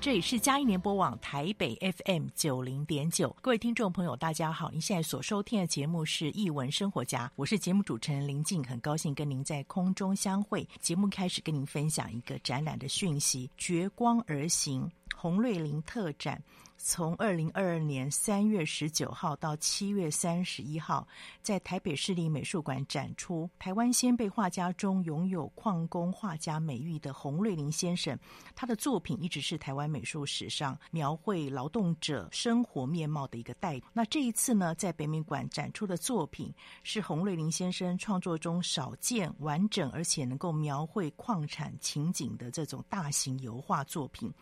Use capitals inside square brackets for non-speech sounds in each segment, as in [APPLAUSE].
这里是佳音联播网台北 FM 九零点九，各位听众朋友，大家好！您现在所收听的节目是《艺文生活家》，我是节目主持人林静，很高兴跟您在空中相会。节目开始跟您分享一个展览的讯息：绝光而行红瑞林特展。从二零二二年三月十九号到七月三十一号，在台北市立美术馆展出台湾先辈画家中拥有矿工画家美誉的洪瑞麟先生，他的作品一直是台湾美术史上描绘劳动者生活面貌的一个代表。那这一次呢，在北美馆展出的作品是洪瑞麟先生创作中少见完整而且能够描绘矿产情景的这种大型油画作品。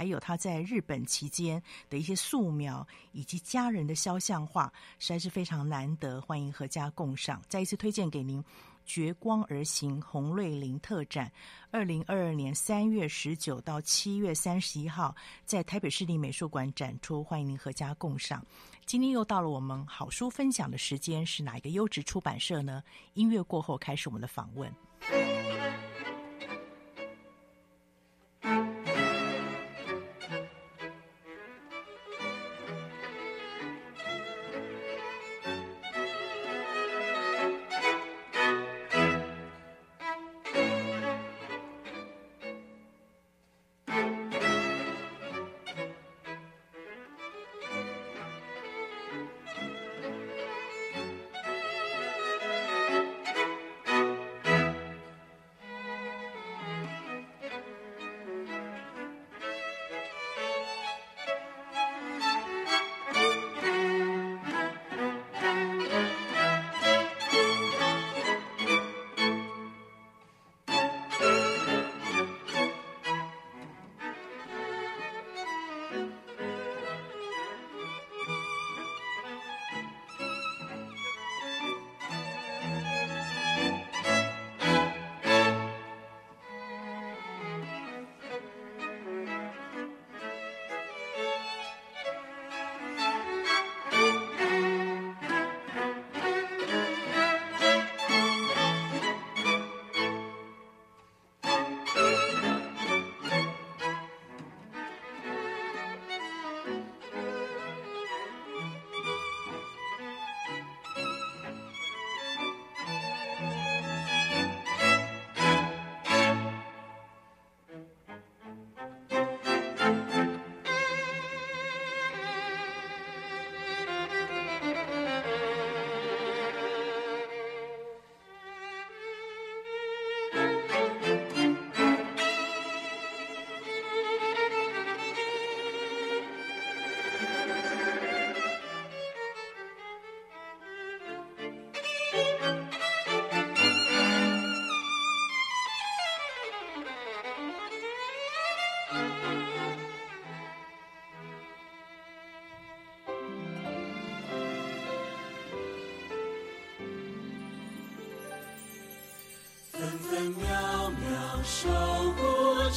还有他在日本期间的一些素描，以及家人的肖像画，实在是非常难得，欢迎阖家共赏。再一次推荐给您《绝光而行洪瑞林特展》，二零二二年三月十九到七月三十一号，在台北市立美术馆展出，欢迎您阖家共赏。今天又到了我们好书分享的时间，是哪一个优质出版社呢？音乐过后开始我们的访问。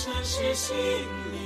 诚实心灵，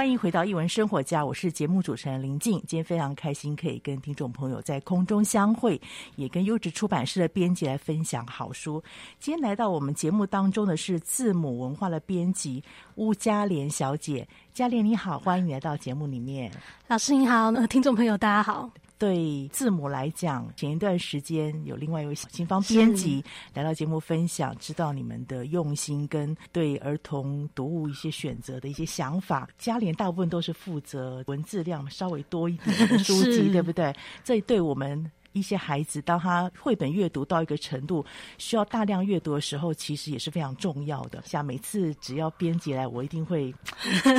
欢迎回到一文生活家，我是节目主持人林静。今天非常开心可以跟听众朋友在空中相会，也跟优质出版社的编辑来分享好书。今天来到我们节目当中的是字母文化的编辑巫嘉莲小姐，嘉莲你好，欢迎来到节目里面。老师你好，听众朋友大家好。对字母来讲，前一段时间有另外一位新方编辑来到节目分享，知道你们的用心跟对儿童读物一些选择的一些想法。嘉联大部分都是负责文字量稍微多一点的书籍，[LAUGHS] 对不对？这对我们。一些孩子，当他绘本阅读到一个程度，需要大量阅读的时候，其实也是非常重要的。像每次只要编辑来，我一定会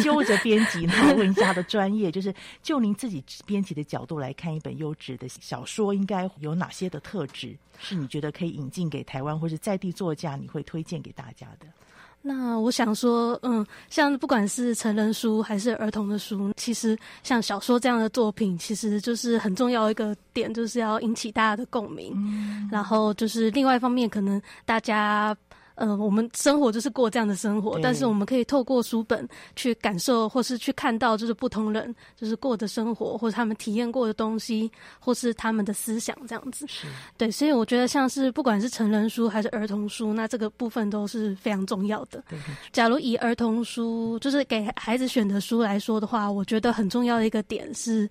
揪着编辑，然后问一下他的专业，就是就您自己编辑的角度来看，一本优质的小说应该有哪些的特质，是你觉得可以引进给台湾或是在地作家，你会推荐给大家的？那我想说，嗯，像不管是成人书还是儿童的书，其实像小说这样的作品，其实就是很重要一个点，就是要引起大家的共鸣。嗯，然后就是另外一方面，可能大家。嗯、呃，我们生活就是过这样的生活，但是我们可以透过书本去感受，或是去看到，就是不同人就是过的生活，或者他们体验过的东西，或是他们的思想这样子。是，对，所以我觉得像是不管是成人书还是儿童书，那这个部分都是非常重要的。假如以儿童书就是给孩子选的书来说的话，我觉得很重要的一个点是。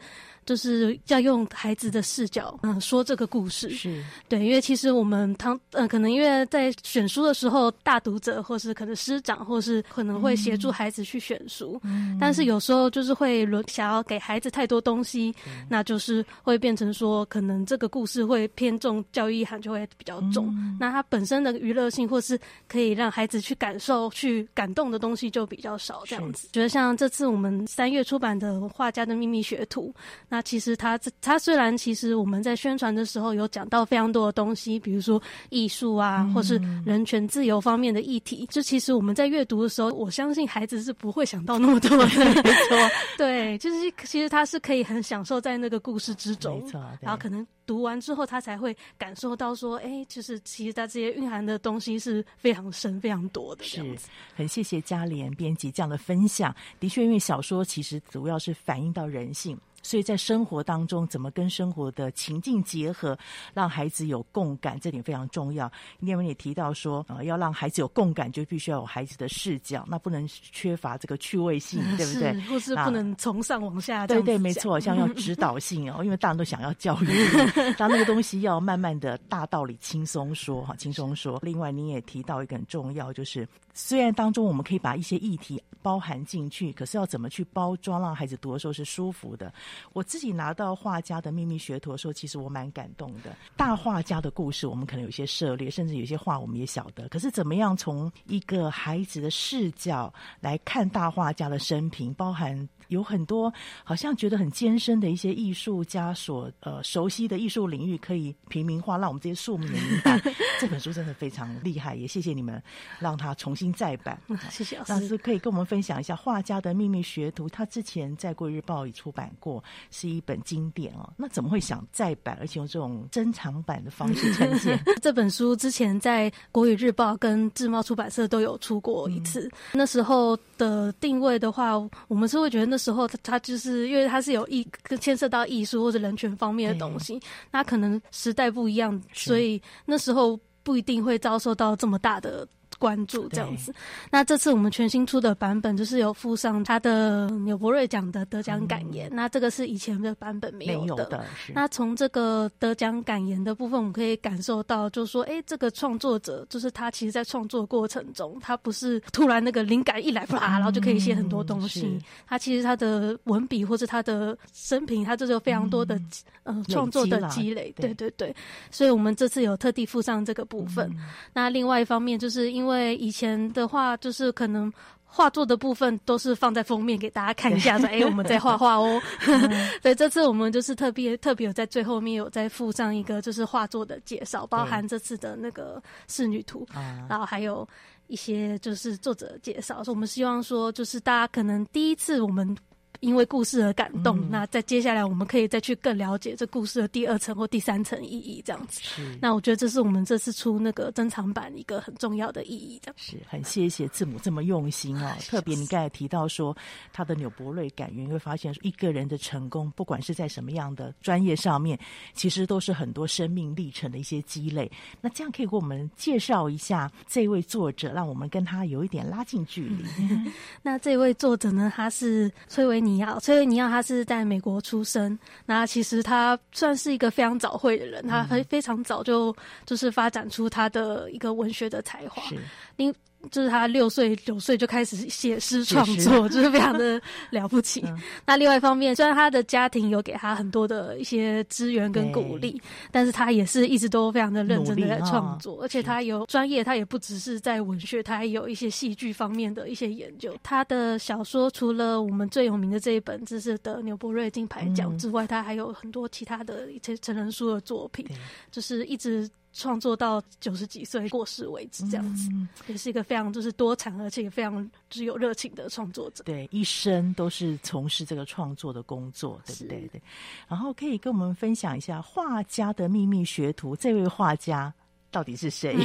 就是要用孩子的视角，嗯，说这个故事。是。对，因为其实我们当呃，可能因为在选书的时候，大读者或是可能师长，或是可能会协助孩子去选书，嗯，但是有时候就是会轮想要给孩子太多东西，嗯，那就是会变成说，可能这个故事会偏重教育意涵，就会比较重，嗯。那它本身的娱乐性或是可以让孩子去感受、去感动的东西就比较少，这样子。觉得像这次我们三月出版的《画家的秘密学徒》，那其实他他虽然其实我们在宣传的时候有讲到非常多的东西，比如说艺术啊，或是人权自由方面的议题。就其实我们在阅读的时候，我相信孩子是不会想到那么多的。没错，[LAUGHS] 对，就是其实他是可以很享受在那个故事之中。没错，然后可能读完之后，他才会感受到说，哎，就是其实他这些蕴含的东西是非常深、非常多的。是，很谢谢嘉莲编辑这样的分享。的确，因为小说其实主要是反映到人性。所以在生活当中，怎么跟生活的情境结合，让孩子有共感，这点非常重要。因为你也提到说，呃，要让孩子有共感，就必须要有孩子的视角，那不能缺乏这个趣味性，[LAUGHS] 对不对？或是不能从上往下。对对，没错，像要指导性哦，因为大人都想要教育，[LAUGHS] [LAUGHS] 当那个东西要慢慢的大道理轻松说哈，轻松说。另外，你也提到一个很重要，就是虽然当中我们可以把一些议题包含进去，可是要怎么去包装，让孩子读的时候是舒服的。我自己拿到画家的秘密学徒的时候，其实我蛮感动的。大画家的故事，我们可能有些涉猎，甚至有些话我们也晓得。可是怎么样从一个孩子的视角来看大画家的生平，包含有很多好像觉得很艰深的一些艺术家所呃熟悉的艺术领域，可以平民化，让我们这些庶民明白。[LAUGHS] 这本书真的非常厉害，也谢谢你们让它重新再版。[LAUGHS] 谢谢老师，老师可以跟我们分享一下画家的秘密学徒，他之前在《国语日报》已出版过。是一本经典哦，那怎么会想再版，而且用这种珍藏版的方式呈现？[LAUGHS] 这本书之前在《国语日报》跟智茂出版社都有出过一次。嗯、那时候的定位的话，我们是会觉得那时候它就是因为它是有艺牵涉到艺术或者人权方面的东西，那可能时代不一样，所以那时候不一定会遭受到这么大的。关注这样子，那这次我们全新出的版本就是有附上他的纽伯瑞奖的得奖感言，嗯，那这个是以前的版本没有的。有的。那从这个得奖感言的部分，我们可以感受到，就是说，哎、欸，这个创作者就是他，其实在创作过程中，他不是突然那个灵感一来，啪，然后就可以写很多东西。嗯、他其实他的文笔或者他的生平，他就是有非常多的、嗯、呃创作的积累。对对对，所以我们这次有特地附上这个部分。嗯、那另外一方面，就是因为因为以前的话，就是可能画作的部分都是放在封面给大家看一下，[LAUGHS] 说：“哎、欸，我们在画画哦。” [LAUGHS] 对，这次我们就是特别特别有在最后面有再附上一个就是画作的介绍，包含这次的那个仕女图，然后还有一些就是作者介绍。说我们希望说，就是大家可能第一次我们。因为故事而感动。嗯、那在接下来，我们可以再去更了解这故事的第二层或第三层意义，这样子。是。那我觉得这是我们这次出那个珍藏版一个很重要的意义，这样。是很谢谢字母这么用心哦，[LAUGHS] 特别你刚才提到说他的纽伯瑞感言，你会发现一个人的成功，不管是在什么样的专业上面，其实都是很多生命历程的一些积累。那这样可以给我们介绍一下这位作者，让我们跟他有一点拉近距离。嗯、[LAUGHS] [LAUGHS] 那这位作者呢，他是崔维尼奥。崔维尼亚他是在美国出生，那其实他算是一个非常早慧的人，他非非常早就就是发展出他的一个文学的才华。因就是他六岁九岁就开始写诗创作，就是非常的了不起。[LAUGHS] 嗯、那另外一方面，虽然他的家庭有给他很多的一些资源跟鼓励，但是他也是一直都非常的认真的在创作，而且他有专业，他也不只是在文学，他还有一些戏剧方面的一些研究。他的小说除了我们最有名的这一本，就是得纽伯瑞金牌奖之外，嗯、他还有很多其他的一些成人书的作品，就是一直。创作到九十几岁过世为止，这样子、嗯、也是一个非常就是多产而且也非常具有热情的创作者。对，一生都是从事这个创作的工作，对不对？对。然后可以跟我们分享一下《画家的秘密学徒》，这位画家到底是谁？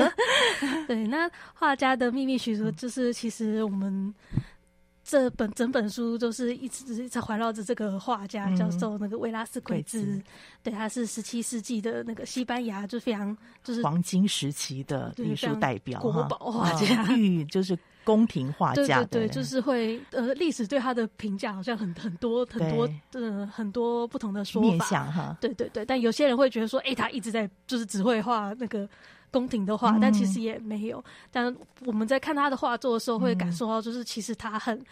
[LAUGHS] 对，那《画家的秘密学徒》就是其实我们。这本整本书都是一直在环绕着这个画家，叫做那个维拉斯奎兹。嗯、对，他是十七世纪的那个西班牙，就非常就是黄金时期的艺术代表，国宝画家，御就是宫廷画家。对对对，就是会呃，历史对他的评价好像很很多很多呃很多不同的说法哈。对对对，但有些人会觉得说，哎，他一直在就是只会画那个。宫廷的画，但其实也没有。嗯、但我们在看他的画作的时候，会感受到，就是其实他很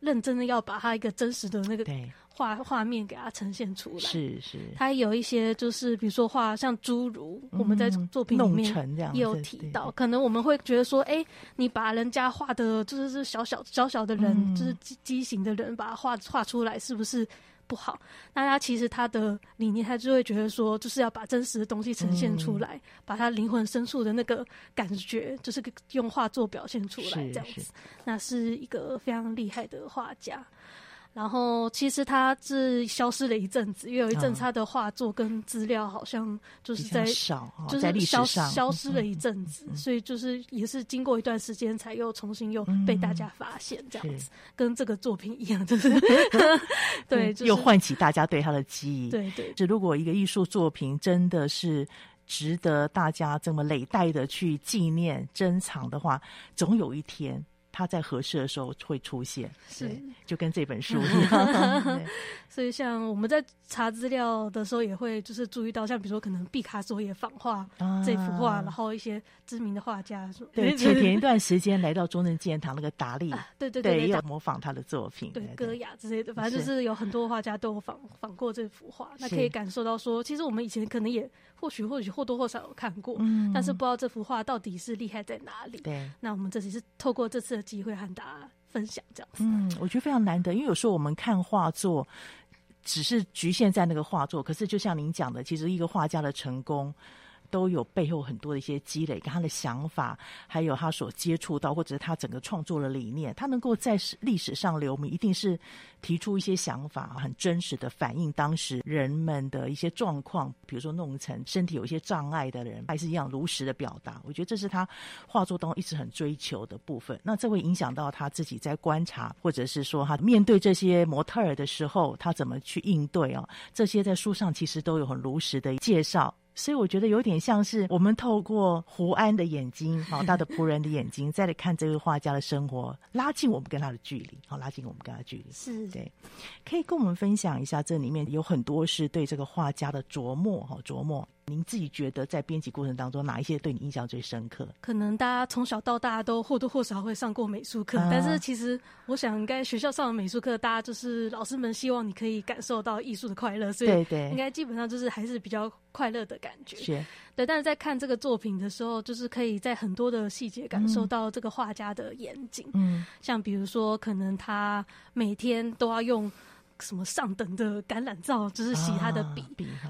认真的要把他一个真实的那个画画面给他呈现出来。是是，他有一些就是，比如说画像侏儒，嗯、我们在作品里面也有提到。可能我们会觉得说，哎、欸，你把人家画的就是小小小小的人，嗯、就是畸畸形的人，把他画画出来，是不是？不好，那他其实他的理念，他就会觉得说，就是要把真实的东西呈现出来，嗯、把他灵魂深处的那个感觉，就是用画作表现出来，这样子，是。那是一个非常厉害的画家。然后其实他是消失了一阵子，因为有一阵他的画作跟资料好像就是在少，就是消消失了一阵子，所以就是也是经过一段时间才又重新又被大家发现这样子，跟这个作品一样，就是 [LAUGHS] 对，又唤起大家对他的记忆。对对，就如果一个艺术作品真的是值得大家这么累代的去纪念珍藏的话，总有一天。他在合适的时候会出现，是。就跟这本书一样。[LAUGHS] 所以像我们在查资料的时候，也会就是注意到，像比如说可能毕卡索也仿画这幅画，啊、然后一些知名的画家，对，[LAUGHS] 前前一段时间来到中正纪念堂那个达利，啊、对对对，也有模仿他的作品，对戈雅之类的，反正就是有很多画家都有仿仿过这幅画，那可以感受到说，其实我们以前可能也或许或许或多或少有看过，嗯，但是不知道这幅画到底是厉害在哪里。对，那我们这次是透过这次的机会和大家分享这样子。嗯，我觉得非常难得，因为有时候我们看画作，只是局限在那个画作，可是就像您讲的，其实一个画家的成功。都有背后很多的一些积累，跟他的想法，还有他所接触到，或者是他整个创作的理念，他能够在历史上留名，一定是提出一些想法，很真实的反映当时人们的一些状况。比如说弄成身体有一些障碍的人，还是一样如实的表达。我觉得这是他画作当中一直很追求的部分。那这会影响到他自己在观察，或者是说他面对这些模特儿的时候，他怎么去应对啊？这些在书上其实都有很如实的介绍。所以我觉得有点像是我们透过胡安的眼睛，好，[LAUGHS] 他的仆人的眼睛，再来看这位画家的生活，拉近我们跟他的距离，好，拉近我们跟他的距离。是对，可以跟我们分享一下，这里面有很多是对这个画家的琢磨，哈，琢磨。您自己觉得在编辑过程当中，哪一些对你印象最深刻？可能大家从小到大都或多或少会上过美术课，啊、但是其实我想，应该学校上的美术课，大家就是老师们希望你可以感受到艺术的快乐，所以对对，应该基本上就是还是比较快乐的感觉。是对，但是在看这个作品的时候，就是可以在很多的细节感受到这个画家的严谨。嗯，像比如说，可能他每天都要用。什么上等的橄榄皂，就是洗他的笔。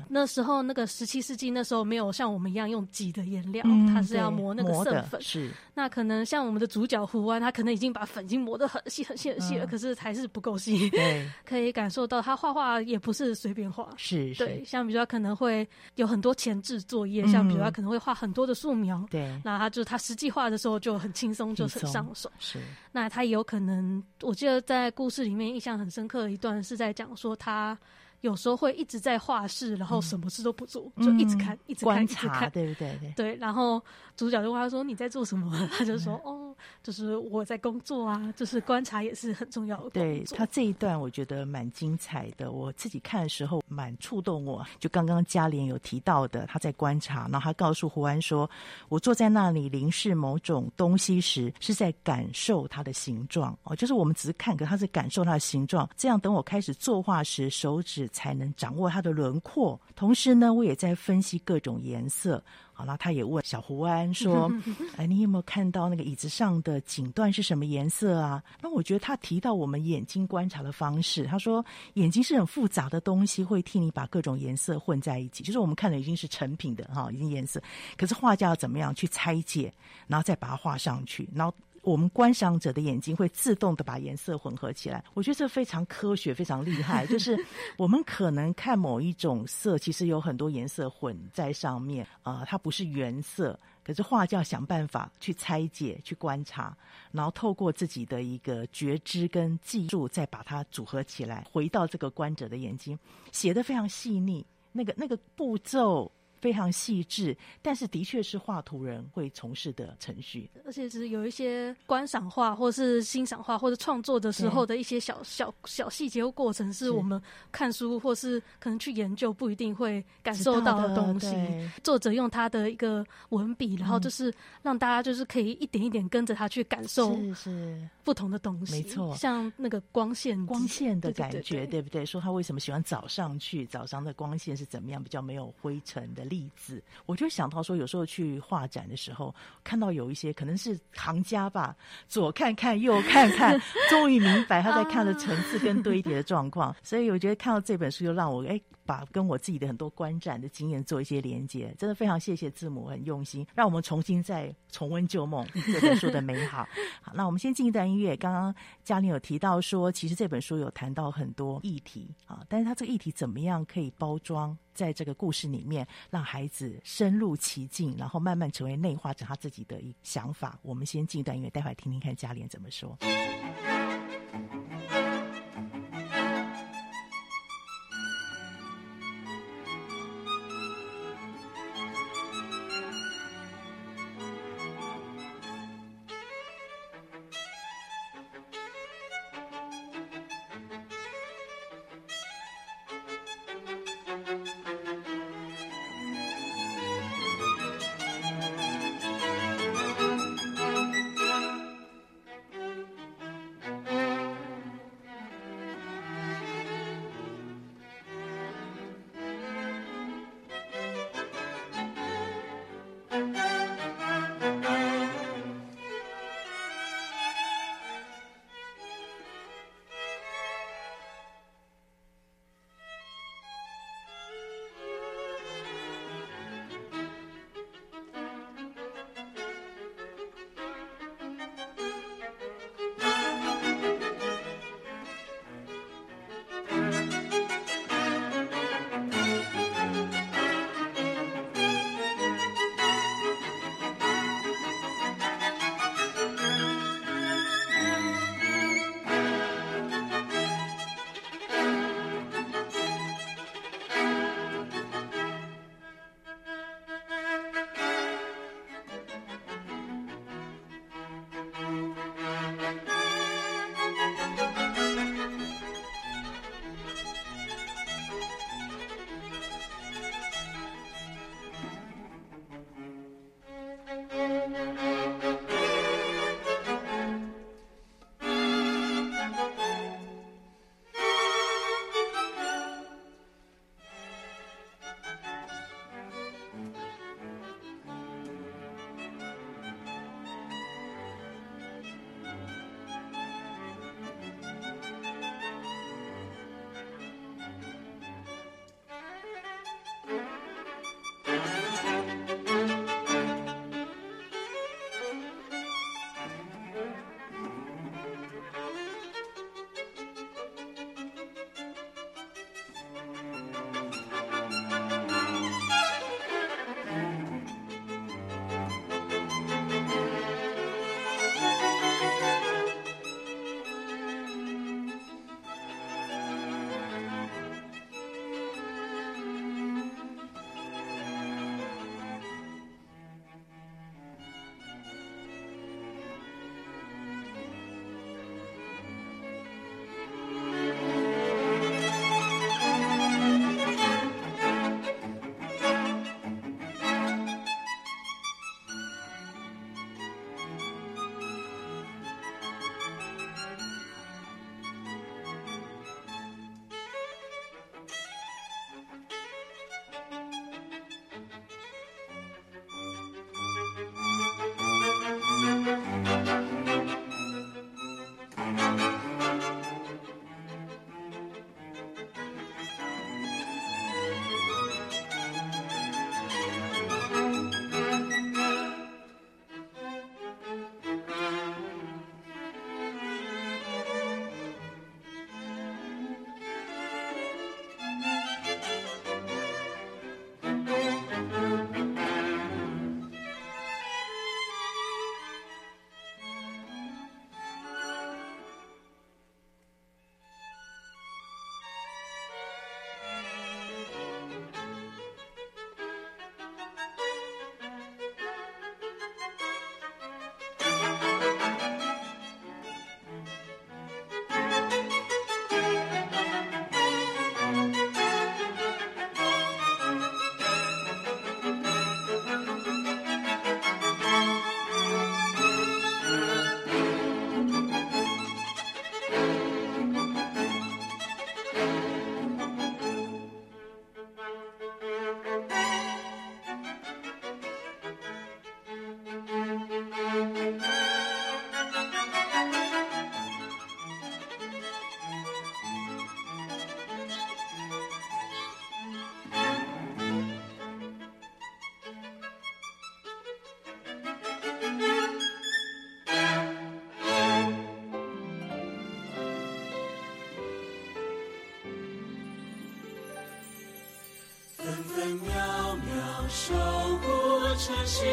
那时候那个十七世纪那时候没有像我们一样用挤的颜料，嗯、它是要磨那个色粉。是。那可能像我们的主角胡安，他可能已经把粉已经磨得很细很细很细了，嗯、可是还是不够细。对。[LAUGHS] 可以感受到他画画也不是随便画。是。对，像比如说可能会有很多前置作业，嗯、像比如说他可能会画很多的素描。对。那他就他实际画的时候就很轻松，就很上手。是。那他也有可能，我记得在故事里面印象很深刻的一段是在讲说他。有时候会一直在画室，然后什么事都不做，嗯、就一直看，一直看，观察，一直看，对不对？对，对，然后主角就问他说：“你在做什么？” [LAUGHS] 他就说：“嗯、哦，就是我在工作啊，[LAUGHS] 就是观察也是很重要的。”对，他这一段我觉得蛮精彩的，我自己看的时候蛮触动我。就刚刚嘉莲有提到的，他在观察，然后他告诉胡安说：“我坐在那里凝视某种东西时，是在感受它的形状。哦，就是我们只是看，可他是感受它的形状。这样等我开始作画时，手指。”才能掌握它的轮廓，同时呢，我也在分析各种颜色。好，那他也问小胡安说：[LAUGHS] “哎，你有没有看到那个椅子上的锦缎是什么颜色啊？”那我觉得他提到我们眼睛观察的方式，他说眼睛是很复杂的东西，会替你把各种颜色混在一起。就是我们看的已经是成品的哈，已经颜色，可是画家要怎么样去拆解，然后再把它画上去，然后。我们观赏者的眼睛会自动的把颜色混合起来，我觉得这非常科学，非常厉害。[LAUGHS] 就是我们可能看某一种色，其实有很多颜色混在上面啊、呃，它不是原色。可是画家想办法去拆解、去观察，然后透过自己的一个觉知跟技术，再把它组合起来，回到这个观者的眼睛，写得非常细腻。那个那个步骤。非常细致，但是的确是画图人会从事的程序，而且是有一些观赏画，或是欣赏画，或者创作的时候的一些小小小细节或过程，是我们看书或是可能去研究不一定会感受到的东西。作者用他的一个文笔，然后就是让大家就是可以一点一点跟着他去感受，是是不同的东西，没错，像那个光线光线的感觉，对不对？说他为什么喜欢早上去，早上的光线是怎么样，比较没有灰尘的。例子，我就想到说，有时候去画展的时候，看到有一些可能是行家吧，左看看右看看，[LAUGHS] 终于明白他在看的层次跟堆叠的状况。[LAUGHS] 所以我觉得看到这本书，就让我哎，把跟我自己的很多观展的经验做一些连接。真的非常谢谢字母，很用心，让我们重新再重温旧梦这本书的美好。[LAUGHS] 好，那我们先进一段音乐。刚刚嘉玲有提到说，其实这本书有谈到很多议题啊，但是它这个议题怎么样可以包装？在这个故事里面，让孩子深入其境，然后慢慢成为内化成他自己的一想法。我们先进一段音乐，待会儿听听看嘉玲怎么说。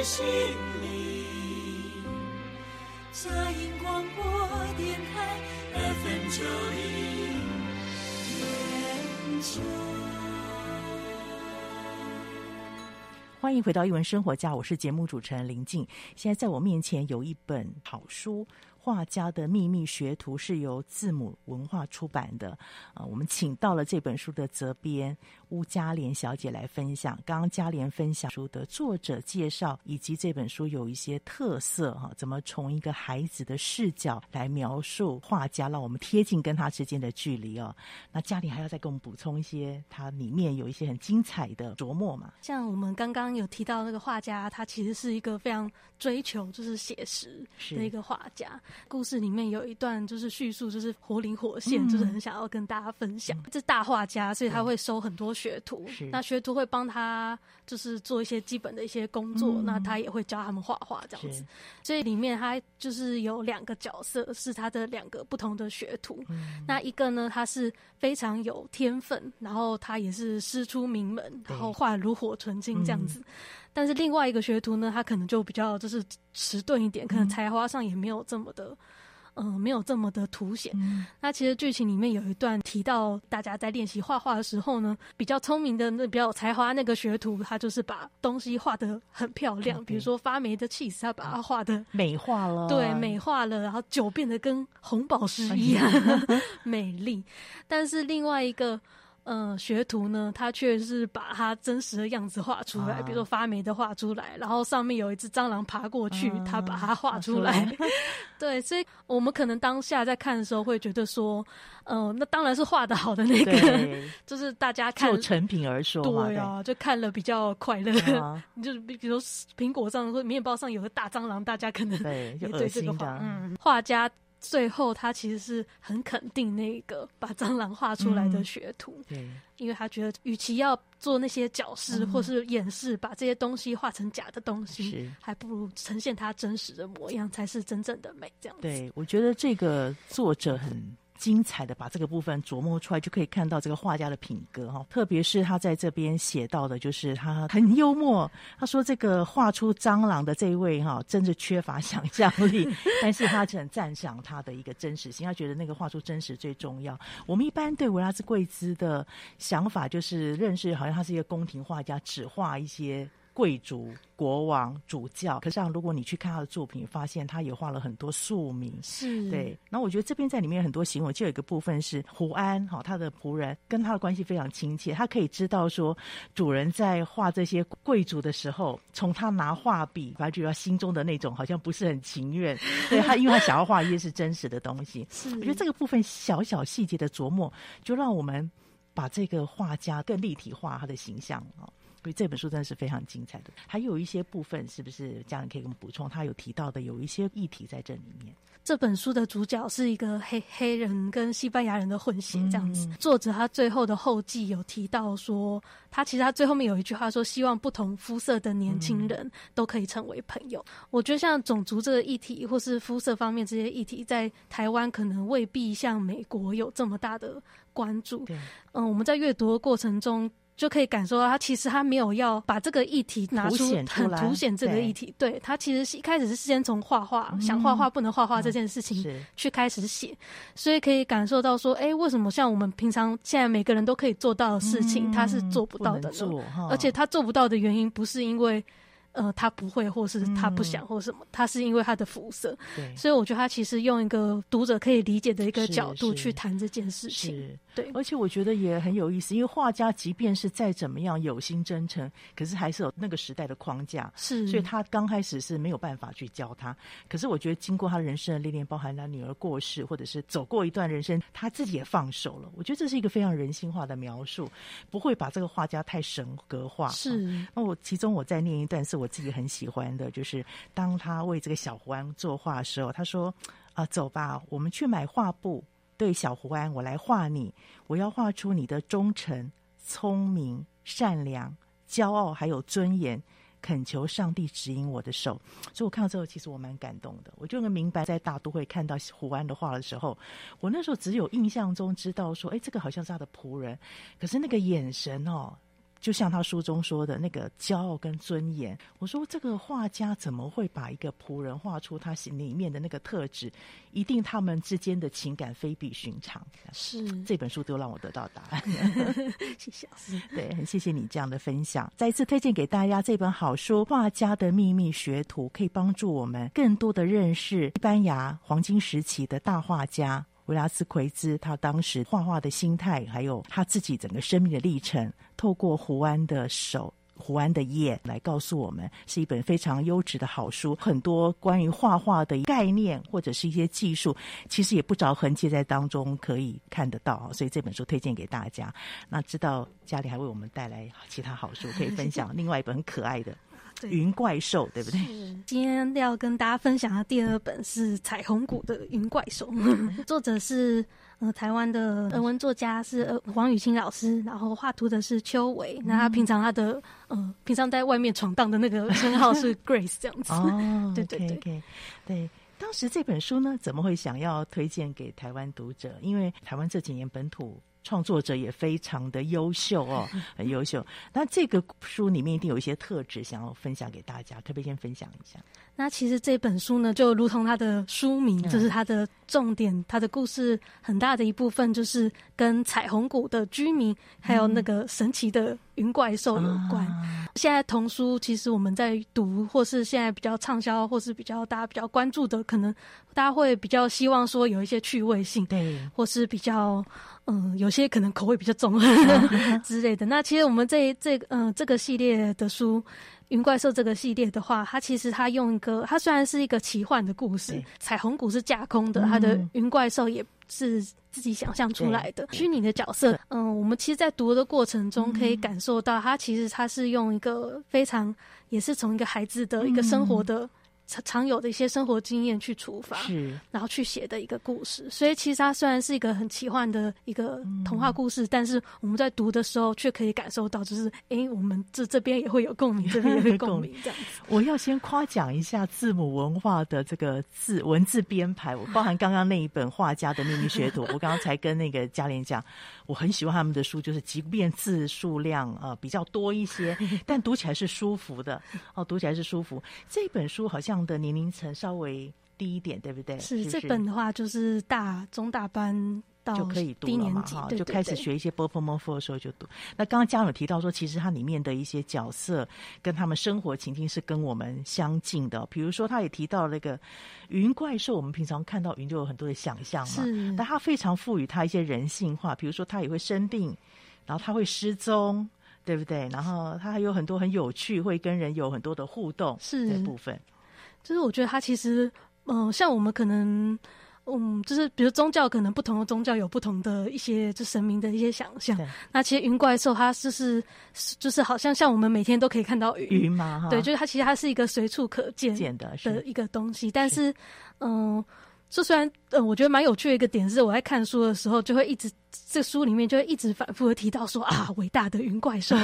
心灵。佳音广播电台 FM 九零点九。欢迎回到一文生活家，我是节目主持人林静。现在在我面前有一本好书。画家的秘密学徒是由字母文化出版的，啊，我们请到了这本书的责编鄔嘉莲小姐来分享。刚刚嘉莲分享书的作者介绍，以及这本书有一些特色哈，怎么从一个孩子的视角来描述画家，让我们贴近跟他之间的距离哦。那嘉莲还要再给我们补充一些，它里面有一些很精彩的琢磨嘛？像我们刚刚有提到那个画家，他其实是一个非常追求就是写实的一个画家。故事里面有一段就是叙述，就是活灵活现，嗯、就是很想要跟大家分享。这、嗯、大画家，所以他会收很多学徒，那学徒会帮他就是做一些基本的一些工作，嗯、那他也会教他们画画这样子。所以里面他就是有两个角色，是他的两个不同的学徒。嗯、那一个呢，他是非常有天分，然后他也是师出名门，然后画炉火纯青这样子。嗯但是另外一个学徒呢，他可能就比较就是迟钝一点，可能才华上也没有这么的，嗯、呃，没有这么的凸显。嗯、那其实剧情里面有一段提到，大家在练习画画的时候呢，比较聪明的那比较有才华那个学徒，他就是把东西画的很漂亮，嗯、比如说发霉的起司，他把它画的美化了，对，美化了，然后酒变得跟红宝石一样、哎、[LAUGHS] 美丽。但是另外一个。嗯，学徒呢，他却是把他真实的样子画出来，啊、比如说发霉的画出来，然后上面有一只蟑螂爬过去，啊、他把它画出来。[LAUGHS] 对，所以我们可能当下在看的时候会觉得说，嗯、呃，那当然是画的好的那个，[LAUGHS] 就是大家看就成品而说，对啊，就看了比较快乐。啊、[LAUGHS] 就是比比如说苹果上或面包上有个大蟑螂，大家可能对也对这个画，嗯，画家。最后，他其实是很肯定那个把蟑螂画出来的学徒，嗯、对，因为他觉得，与其要做那些矫饰或是掩饰，嗯、把这些东西画成假的东西，是还不如呈现他真实的模样，才是真正的美。这样子，对，我觉得这个作者很。精彩的把这个部分琢磨出来，就可以看到这个画家的品格哈。特别是他在这边写到的，就是他很幽默。他说这个画出蟑螂的这一位哈，真是缺乏想象力，[LAUGHS] 但是他很赞赏他的一个真实性。他觉得那个画出真实最重要。我们一般对维拉斯贵兹的想法，就是认识好像他是一个宫廷画家，只画一些。贵族、国王、主教，可是像如果你去看他的作品，发现他也画了很多庶民，是对。然后我觉得这边在里面有很多行为，就有一个部分是胡安哈，他的仆人跟他的关系非常亲切，他可以知道说主人在画这些贵族的时候，从他拿画笔，[LAUGHS] 发觉他心中的那种好像不是很情愿，对他，因为他想要画一些是真实的东西。是，我觉得这个部分小小细节的琢磨，就让我们把这个画家更立体化他的形象啊。所以这本书真的是非常精彩的，还有一些部分是不是家人可以给我们补充？他有提到的有一些议题在这里面。这本书的主角是一个黑黑人跟西班牙人的混血，这样子。嗯、作者他最后的后记有提到说，他其实他最后面有一句话说，希望不同肤色的年轻人都可以成为朋友。嗯、我觉得像种族这个议题，或是肤色方面这些议题，在台湾可能未必像美国有这么大的关注。对嗯，我们在阅读的过程中。就可以感受到，他其实他没有要把这个议题拿出很凸显这个议题。对，对他其实是一开始是先从画画，嗯、想画画不能画画这件事情去开始写，嗯、所以可以感受到说，哎、欸，为什么像我们平常现在每个人都可以做到的事情，嗯、他是做不到的呢？做而且他做不到的原因不是因为。呃，他不会，或是他不想，或什么，嗯、他是因为他的肤色。对，所以我觉得他其实用一个读者可以理解的一个角度去谈这件事情。是，对。而且我觉得也很有意思，因为画家即便是再怎么样有心真诚，可是还是有那个时代的框架。是，所以他刚开始是没有办法去教他。可是我觉得经过他人生的历练，包含他女儿过世，或者是走过一段人生，他自己也放手了。我觉得这是一个非常人性化的描述，不会把这个画家太神格化。是。那我其中我再念一段是。我自己很喜欢的，就是当他为这个小胡安作画的时候，他说：“啊，走吧，我们去买画布。对，小胡安，我来画你。我要画出你的忠诚、聪明、善良、骄傲，还有尊严。恳求上帝指引我的手。”所以，我看到之后，其实我蛮感动的。我就能明白，在大都会看到胡安的画的时候，我那时候只有印象中知道说：“哎，这个好像是他的仆人。”可是那个眼神哦。就像他书中说的那个骄傲跟尊严。我说这个画家怎么会把一个仆人画出他心里面的那个特质？一定他们之间的情感非比寻常。是这本书都让我得到答案。谢谢老师，对，很谢谢你这样的分享。再一次推荐给大家这本好书《画家的秘密学徒》，可以帮助我们更多的认识西班牙黄金时期的大画家。维拉斯奎兹他当时画画的心态，还有他自己整个生命的历程，透过胡安的手、胡安的夜来告诉我们，是一本非常优质的好书。很多关于画画的概念或者是一些技术，其实也不着痕迹在当中可以看得到。所以这本书推荐给大家。那知道家里还为我们带来其他好书可以分享，[LAUGHS] 另外一本很可爱的。云怪兽，对不对？今天要跟大家分享的第二本是《彩虹谷的云怪兽》，[LAUGHS] 作者是呃台湾的人文作家是呃黄雨清老师，然后画图的是邱伟。那他平常他的呃平常在外面闯荡的那个 [LAUGHS] 称号是 Grace 这样子。哦，[LAUGHS] 对对对 okay, okay, 对。当时这本书呢，怎么会想要推荐给台湾读者？因为台湾这几年本土。创作者也非常的优秀哦，[LAUGHS] 很优秀。那这个书里面一定有一些特质，想要分享给大家，可不可以先分享一下？那其实这本书呢，就如同它的书名，就是它的重点，它的故事很大的一部分就是跟彩虹谷的居民，还有那个神奇的云怪兽有关。嗯、现在童书其实我们在读，或是现在比较畅销，或是比较大家比较关注的，可能大家会比较希望说有一些趣味性，对，或是比较嗯，有些可能口味比较重 [LAUGHS] 之类的。那其实我们这这嗯这个系列的书。云怪兽这个系列的话，它其实它用一个，它虽然是一个奇幻的故事，彩虹谷是架空的，它的云怪兽也是自己想象出来的。虚拟的角色。嗯，我们其实，在读的过程中可以感受到，它其实它是用一个非常，也是从一个孩子的一个生活的。常常有的一些生活经验去出发，是，然后去写的一个故事。所以其实它虽然是一个很奇幻的一个童话故事，嗯、但是我们在读的时候却可以感受到，就是哎、欸，我们这这边也会有共鸣，这边也会共鸣。这样子，我要先夸奖一下字母文化的这个字文字编排，我包含刚刚那一本画家的秘密学徒，我刚刚才跟那个嘉玲讲，我很喜欢他们的书，就是即便字数量呃比较多一些，但读起来是舒服的哦，读起来是舒服。这本书好像。的年龄层稍微低一点对不对？是这本的话就是大中大班到就可以读了嘛哈就开始学一些波泼摸佛的时候就读。那刚刚家长提到说其实它里面的一些角色跟他们生活情境是跟我们相近的比如说他也提到那个云怪兽我们平常看到云就有很多的想象嘛。但他非常赋予他一些人性化比如说他也会生病然后他会失踪对不对？然后他还有很多很有趣会跟人有很多的互动是。这部分。就是我觉得它其实，嗯、呃，像我们可能，嗯，就是比如宗教，可能不同的宗教有不同的一些就神明的一些想象。那其实云怪兽，它就是就是好像像我们每天都可以看到云云嘛，对，就是它其实它是一个随处可见的的一个东西。但是，嗯。呃这虽然，嗯、呃，我觉得蛮有趣的一个点是，我在看书的时候，就会一直这书里面就会一直反复的提到说啊，[LAUGHS] 伟大的云怪兽。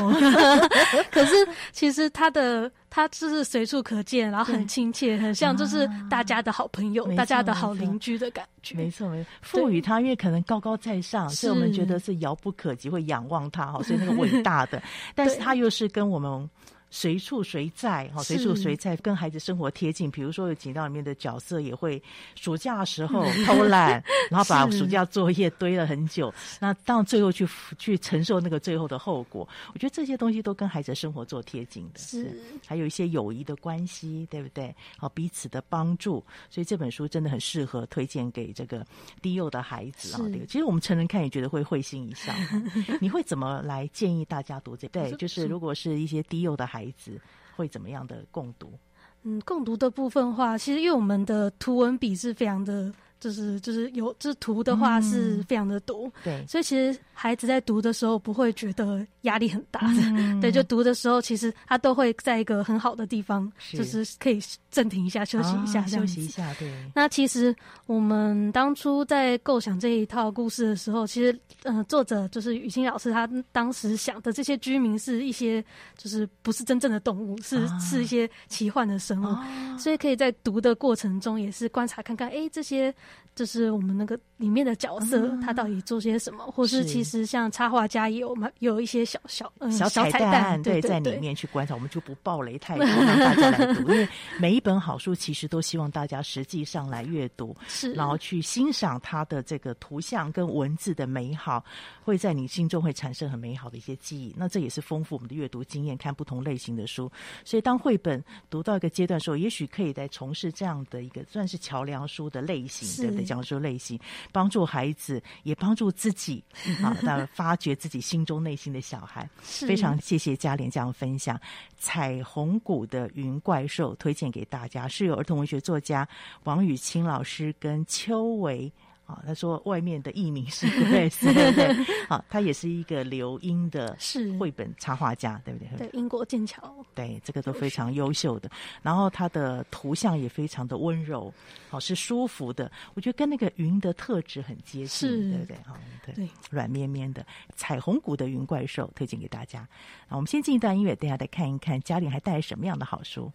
[LAUGHS] 可是其实它的它就是随处可见，然后很亲切，很像就是大家的好朋友、啊、大家的好邻居的感觉。没错，没错。赋予它，因为可能高高在上，所以我们觉得是遥不可及，会仰望它哈，所以那个伟大的，[LAUGHS] 但是它又是跟我们。随处随在，哈，随处随在，跟孩子生活贴近。比如说，有锦道里面的角色也会暑假的时候 [LAUGHS] 偷懒，然后把暑假作业堆了很久，那到最后去去承受那个最后的后果。我觉得这些东西都跟孩子的生活做贴近的，是还有一些友谊的关系，对不对？好，彼此的帮助，所以这本书真的很适合推荐给这个低幼的孩子啊。对，其实我们成人看也觉得会会心一笑。[LAUGHS] 你会怎么来建议大家读这？对，就是如果是一些低幼的孩子。孩子会怎么样的共读？嗯，共读的部分话，其实因为我们的图文笔是非常的。就是就是有就是图的话是非常的多，嗯、对，所以其实孩子在读的时候不会觉得压力很大的，嗯、[LAUGHS] 对，就读的时候其实他都会在一个很好的地方，是就是可以暂停一下、休息一下、休息一下。对。那其实我们当初在构想这一套故事的时候，其实呃，作者就是雨欣老师，他当时想的这些居民是一些就是不是真正的动物，是、啊、是一些奇幻的生物，啊、所以可以在读的过程中也是观察看看，哎，这些。就是我们那个里面的角色，他到底做些什么，或是其实像插画家也有嘛，有一些小小嗯小彩蛋，对，在里面去观察，我们就不爆雷太多，让大家来读。[LAUGHS] 因为每一本好书，其实都希望大家实际上来阅读，是，然后去欣赏它的这个图像跟文字的美好，会在你心中会产生很美好的一些记忆。那这也是丰富我们的阅读经验，看不同类型的书。所以当绘本读到一个阶段的时候，也许可以来从事这样的一个算是桥梁书的类型，对不对？讲述类型，帮助孩子，也帮助自己，啊，那发掘自己心中内心的小孩。非常谢谢嘉玲这样分享《彩虹谷的云怪兽》，推荐给大家，是由儿童文学作家王雨清老师跟邱维。啊，他说外面的艺名是 Grace，对不对？好，他也是一个留英的绘本插画家，对不对？对，英国剑桥，对，这个都非常优秀的。然后他的图像也非常的温柔，好，是舒服的。我觉得跟那个云的特质很接近，对不对？啊，对，软绵绵的彩虹谷的云怪兽，推荐给大家。啊我们先进一段音乐，等下再看一看嘉玲还带来什么样的好书。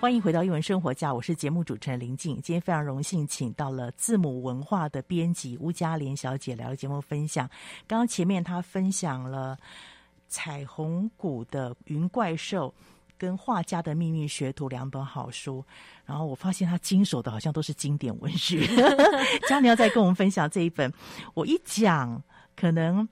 欢迎回到英文生活家，我是节目主持人林静。今天非常荣幸请到了字母文化的编辑吴嘉莲小姐来到节目分享。刚刚前面她分享了彩虹谷的云怪兽。跟画家的秘密学徒两本好书，然后我发现她经手的好像都是经典文学。[LAUGHS] 嘉莲要再跟我们分享这一本，我一讲可能。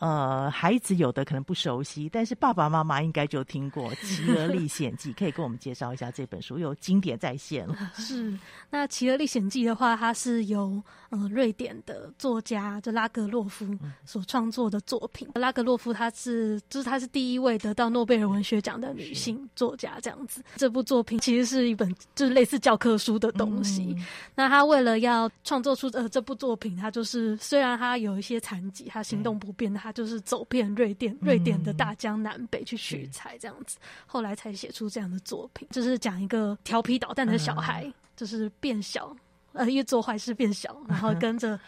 呃，孩子有的可能不熟悉，但是爸爸妈妈应该就听过《企鹅历险记》，可以跟我们介绍一下这本书，有经典再现了。[LAUGHS] 是，那《企鹅历险记》的话，它是由呃瑞典的作家就拉格洛夫所创作的作品。嗯、拉格洛夫他是就是他是第一位得到诺贝尔文学奖的女性作家，这样子。这部作品其实是一本就是类似教科书的东西。嗯、那他为了要创作出呃这部作品，他就是虽然他有一些残疾，他行动不便，他就是走遍瑞典，瑞典的大江南北去取材，这样子，嗯、后来才写出这样的作品。就是讲一个调皮捣蛋的小孩，嗯、就是变小，呃，越做坏事变小，然后跟着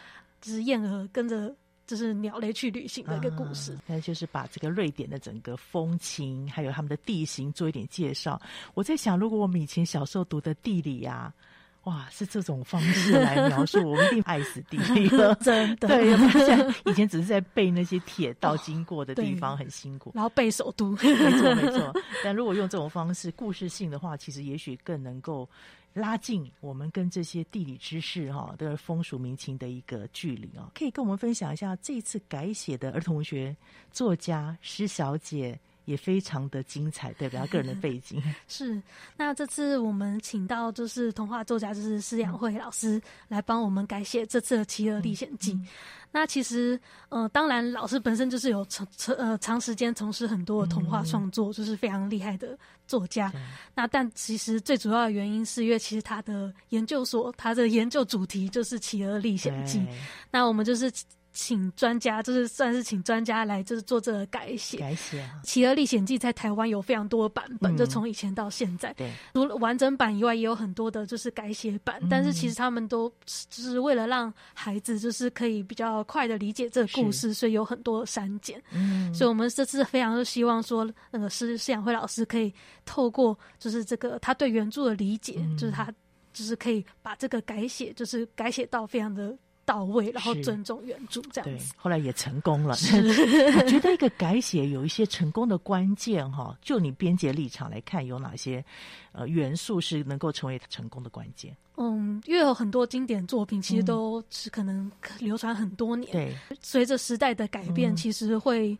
就是燕儿，跟着就是鸟类去旅行的一个故事。那、嗯、就是把这个瑞典的整个风情，还有他们的地形做一点介绍。我在想，如果我们以前小时候读的地理啊。哇，是这种方式来描述，我们一定爱死地理了，[LAUGHS] 真的。[LAUGHS] 对，以前只是在背那些铁道经过的地方，很辛苦。然后背首都，没错没 [LAUGHS] 错。但如果用这种方式，故事性的话，其实也许更能够拉近我们跟这些地理知识哈的风俗民情的一个距离啊。可以跟我们分享一下这次改写的儿童文学作家施小姐。也非常的精彩，对吧？他个人的背景 [LAUGHS] 是。那这次我们请到就是童话作家，就是施养慧老师来帮我们改写这次的《企鹅历险记》。嗯嗯、那其实，呃，当然老师本身就是有长长呃长时间从事很多的童话创作，嗯、就是非常厉害的作家。嗯、那但其实最主要的原因是因为其实他的研究所，他的研究主题就是《企鹅历险记》。那我们就是。请专家，就是算是请专家来，就是做这个改写。改写啊，《奇鹅历险记》在台湾有非常多的版本，嗯、就从以前到现在。对，除了完整版以外，也有很多的就是改写版。嗯、但是其实他们都就是为了让孩子就是可以比较快的理解这个故事，所以有很多删减。嗯，所以我们这次非常希望说，那个施施雅慧老师可以透过就是这个他对原著的理解，嗯、就是他就是可以把这个改写，就是改写到非常的。到位，然后尊重原著这样子，后来也成功了。是 [LAUGHS] 我觉得一个改写有一些成功的关键哈，就你编辑立场来看，有哪些呃元素是能够成为成功的关键？嗯，因为有很多经典作品，其实都是可能流传很多年。对、嗯，随着时代的改变，其实会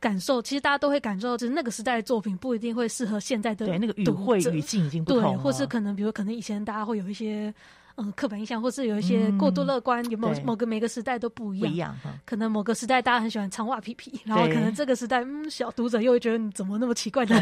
感受，嗯、其实大家都会感受到，就是那个时代的作品不一定会适合现在的对那个语汇语境已经不同了，对，或是可能比如可能以前大家会有一些。嗯，刻板印象，或是有一些过度乐观，嗯、有某某个每个时代都不一样。一样可能某个时代大家很喜欢长袜皮皮，然后可能这个时代，嗯，小读者又会觉得你怎么那么奇怪呢？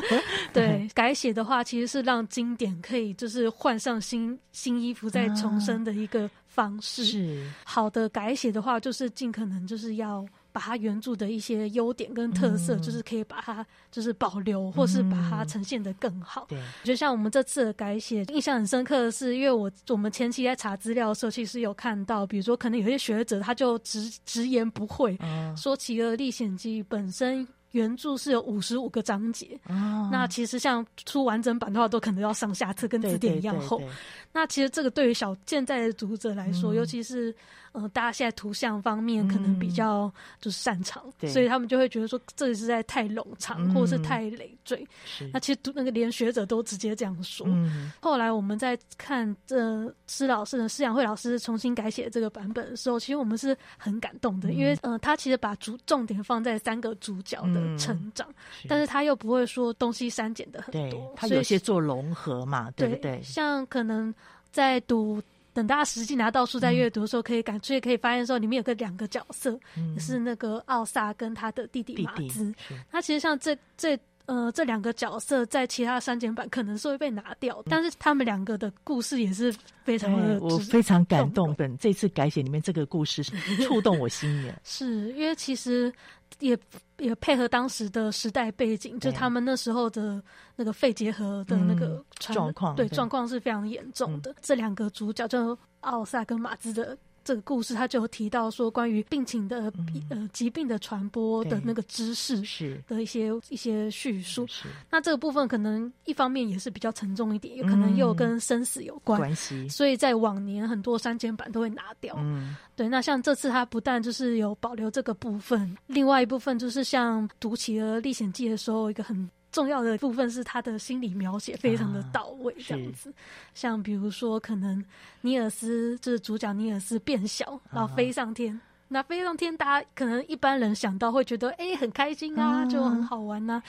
[LAUGHS] 对，改写的话其实是让经典可以就是换上新新衣服再重生的一个方式。是好的改写的话，就是尽可能就是要。把它原著的一些优点跟特色，嗯、就是可以把它就是保留，或是把它呈现的更好。对，就像我们这次的改写，印象很深刻的是，因为我我们前期在查资料的时候，其实有看到，比如说可能有些学者他就直直言不讳，嗯、说《企鹅历险记》本身。原著是有五十五个章节，哦、那其实像出完整版的话，都可能要上下册，跟字典一样厚。对对对对，那其实这个对于小现在的读者来说，嗯、尤其是呃大家现在图像方面可能比较就是擅长，嗯、所以他们就会觉得说这里实在太冗长，嗯、或者是太累赘。那其实读那个连学者都直接这样说。嗯、后来我们在看这施老师的施养慧老师重新改写这个版本的时候，其实我们是很感动的，嗯、因为呃他其实把主重点放在三个主角的。成长，嗯、但是他又不会说东西删减的很多，他有些做融合嘛，对，对不对？像可能在读，等大家实际拿到书在阅读的时候，可以感，觉可以发现说里面有个两个角色，是那个奥萨跟他的弟弟马兹。他其实像这这。呃，这两个角色在其他删减版可能是会被拿掉，但是他们两个的故事也是非常的，我非常感动。本这次改写里面这个故事是 [LAUGHS] 触动我心的，是因为其实也也配合当时的时代背景，就他们那时候的那个肺结核的那个状况，对状况是非常严重的。这两个主角就奥萨跟马兹的。这个故事他就提到说，关于病情的、嗯、呃疾病的传播的那个知识是的一些一些叙述。是那这个部分可能一方面也是比较沉重一点，有可能又跟生死有关，关系。所以在往年很多删减版都会拿掉。嗯，对。那像这次他不但就是有保留这个部分，另外一部分就是像读《起了历险记》的时候一个很。重要的部分是他的心理描写非常的到位，这样子。啊、像比如说，可能尼尔斯就是主角尼尔斯变小，然后飞上天。啊、那飞上天，大家可能一般人想到会觉得，哎、欸，很开心啊，啊就很好玩呐、啊。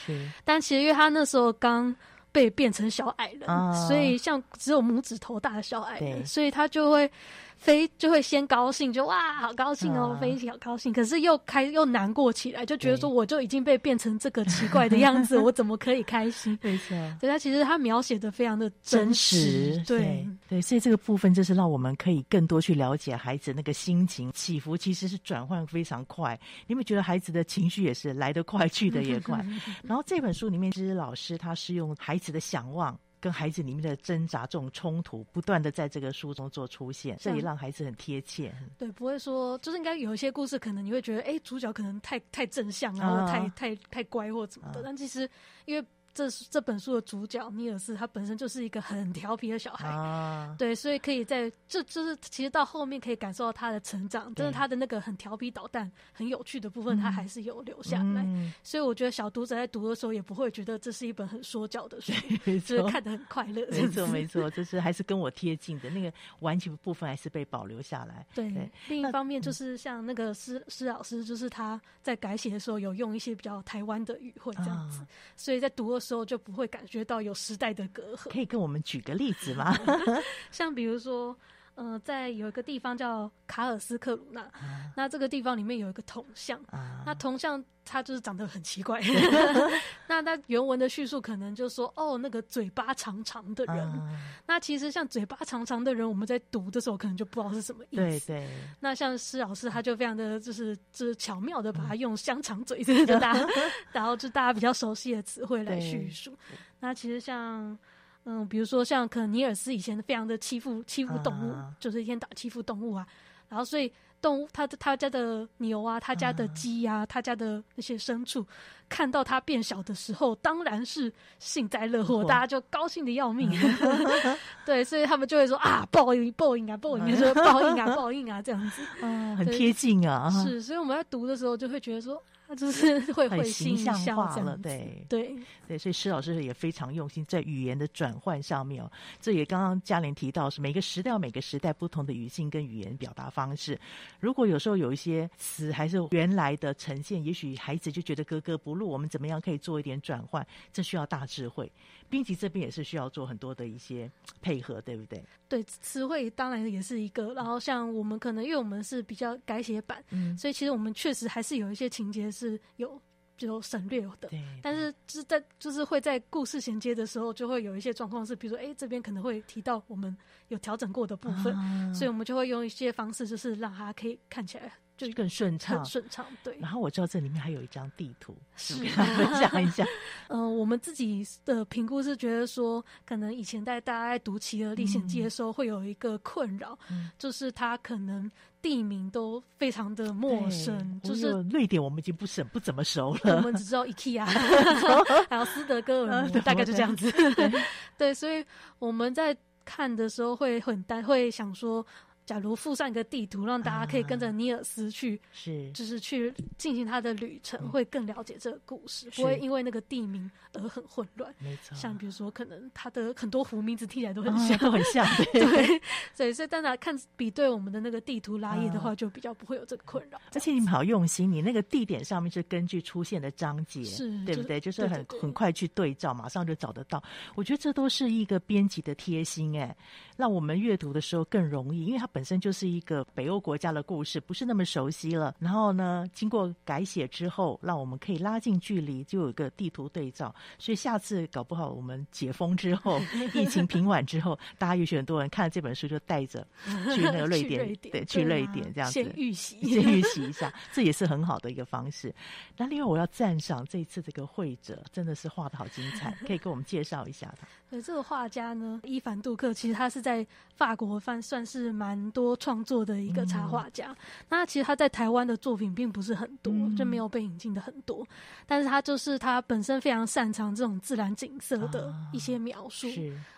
但其实因为他那时候刚被变成小矮人，啊、所以像只有拇指头大的小矮人，所以他就会。飞就会先高兴，就哇，好高兴哦，飞起好高兴。可是又开又难过起来，就觉得说我就已经被变成这个奇怪的样子，[LAUGHS] 我怎么可以开心？没错，对他其实他描写的非常的真实，对对，所以这个部分就是让我们可以更多去了解孩子那个心情起伏，其实是转换非常快。你们觉得孩子的情绪也是来得快，去得也快。[LAUGHS] 然后这本书里面，其实老师他是用孩子的想望。跟孩子里面的挣扎，这种冲突不断的在这个书中做出现，这也让孩子很贴切。对，不会说，就是应该有一些故事，可能你会觉得，哎，主角可能太太正向，然后太太太乖或怎么的，啊、但其实因为。这这本书的主角尼尔斯，他本身就是一个很调皮的小孩，啊、对，所以可以在这就是其实到后面可以感受到他的成长，但是他的那个很调皮捣蛋、很有趣的部分，他还是有留下来。嗯、所以我觉得小读者在读的时候也不会觉得这是一本很说教的书，[LAUGHS] 就是看得很快乐。没错，没错，就是还是跟我贴近的那个玩具部分还是被保留下来。对，对另一方面就是像那个施施老师，就是他在改写的时候有用一些比较台湾的语汇这样子，啊、所以在读的时候就不会感觉到有时代的隔阂。可以跟我们举个例子吗？[LAUGHS] [LAUGHS] 像比如说，呃，在有一个地方叫卡尔斯克鲁纳，啊、那这个地方里面有一个铜像，啊、那铜像。它就是长得很奇怪，[LAUGHS] [LAUGHS] 那它原文的叙述可能就说哦，那个嘴巴长长的人，啊、那其实像嘴巴长长的人，我们在读的时候可能就不知道是什么意思。对对。那像施老师他就非常的就是就是巧妙的把它用香肠嘴这个大家，[LAUGHS] 然后就大家比较熟悉的词汇来叙述。那其实像嗯，比如说像可能尼尔斯以前非常的欺负欺负动物，啊、就是一天到欺负动物啊，然后所以。动物，他的他家的牛啊，他家的鸡呀、他家的那些牲畜，看到他变小的时候，当然是幸灾乐祸，大家就高兴的要命。嗯、[LAUGHS] 对，所以他们就会说啊，报应，报应啊，报应，说报应啊，报应啊，这样子，嗯，[LAUGHS] 很贴近啊。是，所以我们在读的时候就会觉得说。就是会很形象化了，对对对，所以施老师也非常用心在语言的转换上面哦。这也刚刚嘉玲提到是每个时代每个时代不同的语境跟语言表达方式。如果有时候有一些词还是原来的呈现，也许孩子就觉得格格不入。我们怎么样可以做一点转换？这需要大智慧。编辑这边也是需要做很多的一些 [TSK] 配合，对不对？对，词汇当然也是一个。然后像我们可能因为我们是比较改写版，嗯，所以其实我们确实还是有一些情节是有就省略的。但是就是在就是会在故事衔接的时候，就会有一些状况是，比如说，哎，这边可能会提到我们有调整过的部分，啊、所以我们就会用一些方式，就是让它可以看起来。就更顺畅，顺畅对。然后我知道这里面还有一张地图，是分享一下。嗯、[LAUGHS] 呃，我们自己的评估是觉得说，可能以前在大家在读《企鹅历险记》的时候，会有一个困扰，嗯、就是它可能地名都非常的陌生，就是瑞典我们已经不是不怎么熟了，我们只知道 IKEA，[LAUGHS] 还有斯德哥尔摩，大概就这样子。对，[LAUGHS] 对，所以我们在看的时候会很担，会想说。假如附上一个地图，让大家可以跟着尼尔斯去，是就是去进行他的旅程，会更了解这个故事，不会因为那个地名而很混乱。没错，像比如说，可能他的很多湖名字听起来都很像，都很像。对，[LAUGHS] 所以所以当然看比对我们的那个地图拉页的话，就比较不会有这个困扰。而且你们好用心，你那个地点上面是根据出现的章节，是对不对？就是很很快去对照，马上就找得到。我觉得这都是一个编辑的贴心，哎，让我们阅读的时候更容易，因为它本本身就是一个北欧国家的故事，不是那么熟悉了。然后呢，经过改写之后，让我们可以拉近距离，就有一个地图对照。所以下次搞不好我们解封之后，[LAUGHS] 疫情平缓之后，大家也许很多人看了这本书就带着去那个 [LAUGHS] 瑞典，瑞典对，去瑞典这样子先预习，[LAUGHS] 先预习一下，这也是很好的一个方式。那另外我要赞赏这一次这个会者，真的是画的好精彩，可以跟我们介绍一下他。对，这个画家呢，伊凡杜克，其实他是在法国算算是蛮多创作的一个插画家。嗯、那其实他在台湾的作品并不是很多，嗯、就没有被引进的很多。但是他就是他本身非常擅长这种自然景色的一些描述。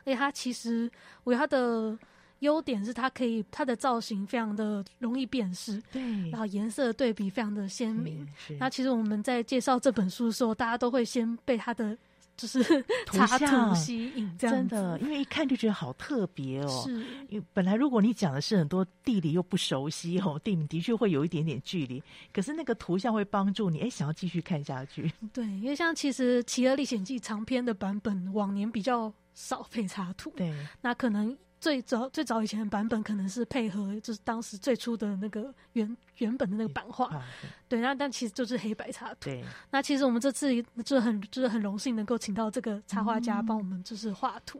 而且他其实我觉得他的优点是他可以他的造型非常的容易辨识，对，然后颜色对比非常的鲜明。那其实我们在介绍这本书的时候，大家都会先被他的。就是 [LAUGHS] 图像吸引，真的，因为一看就觉得好特别哦。是，因为本来如果你讲的是很多地理又不熟悉哦，地理的确会有一点点距离。可是那个图像会帮助你，哎，想要继续看下去。[LAUGHS] 对，因为像其实《企鹅历险记》长篇的版本，往年比较少配插图。对，那可能。最早最早以前的版本可能是配合，就是当时最初的那个原原本的那个版画，对，那但其实就是黑白插图。对，那其实我们这次就是很就是很荣幸能够请到这个插画家帮我们就是画图，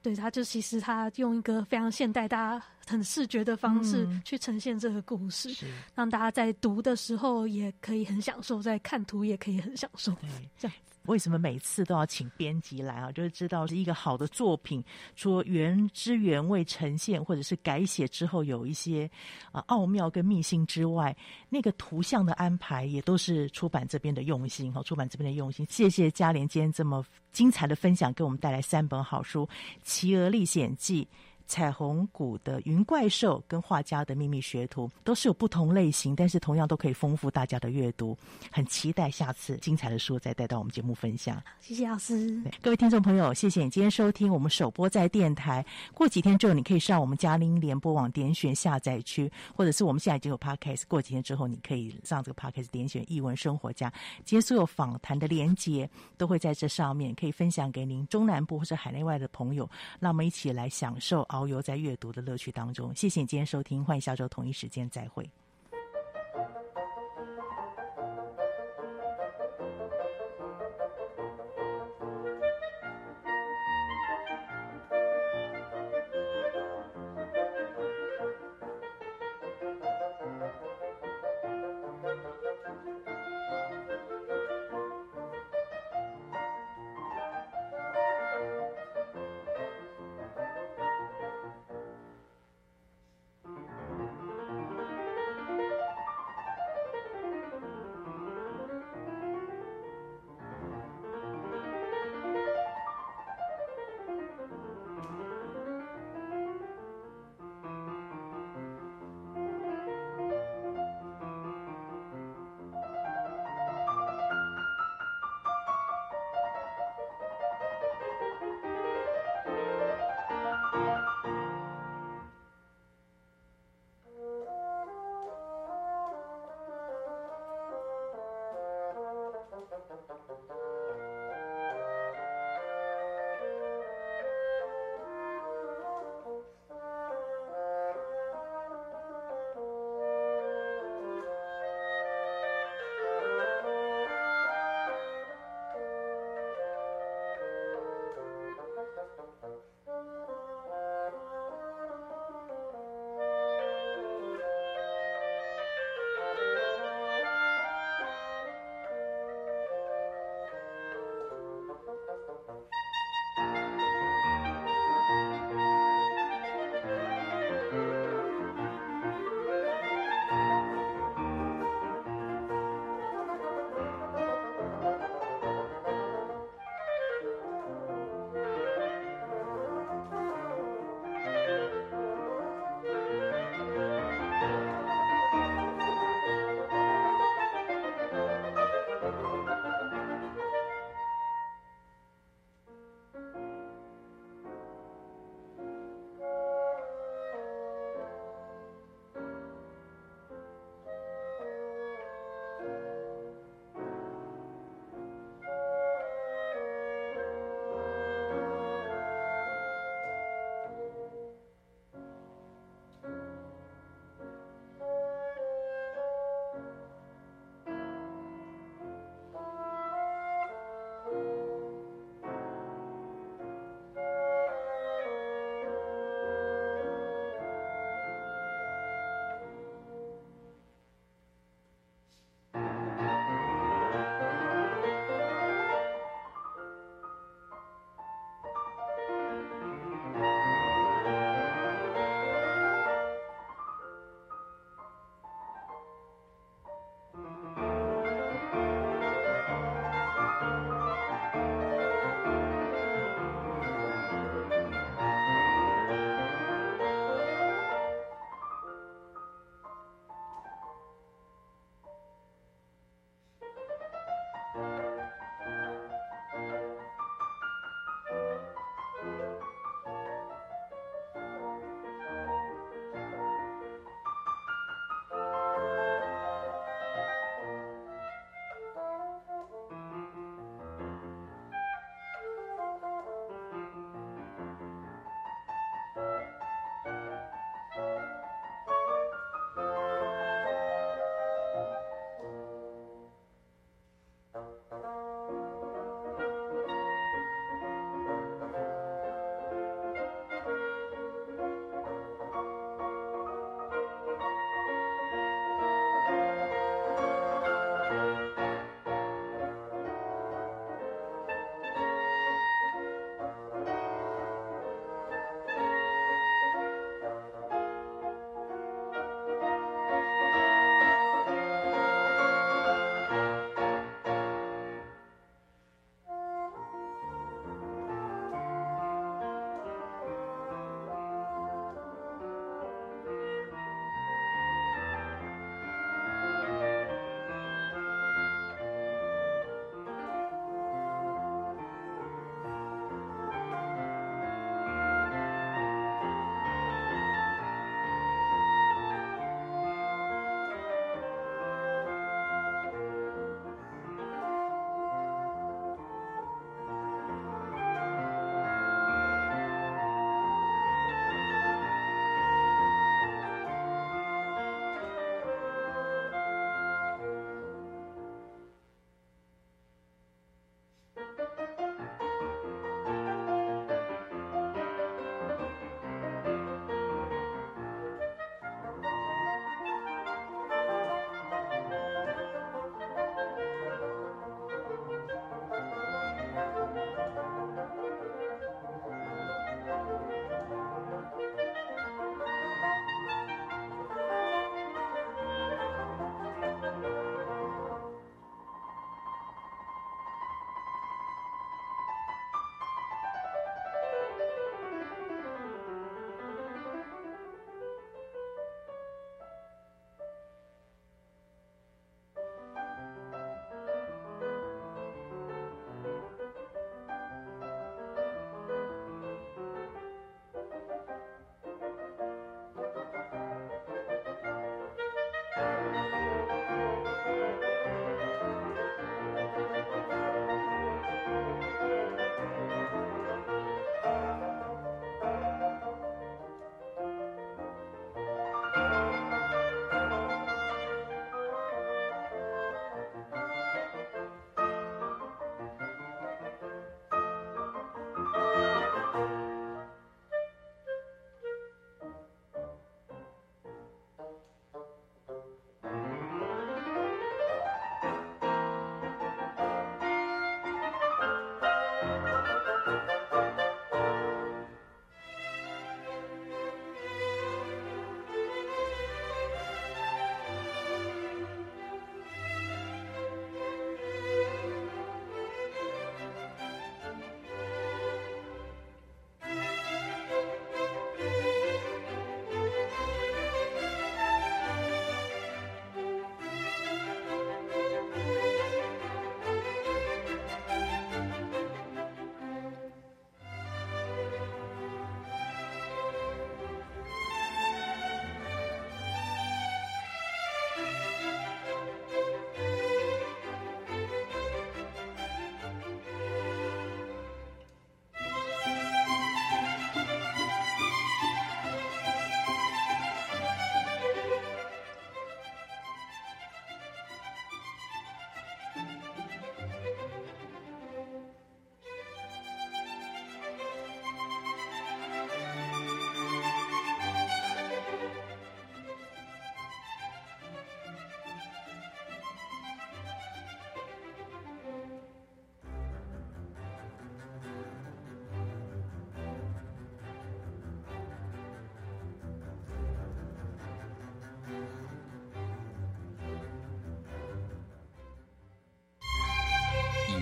对，他就其实他用一个非常现代、大家很视觉的方式去呈现这个故事，让大家在读的时候也可以很享受，在看图也可以很享受，对，这样。为什么每次都要请编辑来啊？就是知道是一个好的作品，除了原汁原味呈现，或者是改写之后有一些啊奥妙跟秘辛之外，那个图像的安排也都是出版这边的用心哈。出版这边的用心，谢谢嘉莲今天这么精彩的分享，给我们带来三本好书《企鹅历险记》。彩虹谷的云怪兽跟画家的秘密学徒都是有不同类型，但是同样都可以丰富大家的阅读。很期待下次精彩的书再带到我们节目分享。谢谢老师，各位听众朋友，谢谢你今天收听我们首播在电台。过几天之后，你可以上我们嘉音联播网点选下载区，或者是我们现在已经有 Podcast。过几天之后，你可以上这个 Podcast 点选译文生活家。今天所有访谈的连接都会在这上面，可以分享给您中南部或者海内外的朋友。让我们一起来享受遨游在阅读的乐趣当中，谢谢你今天收听，欢迎下周同一时间再会。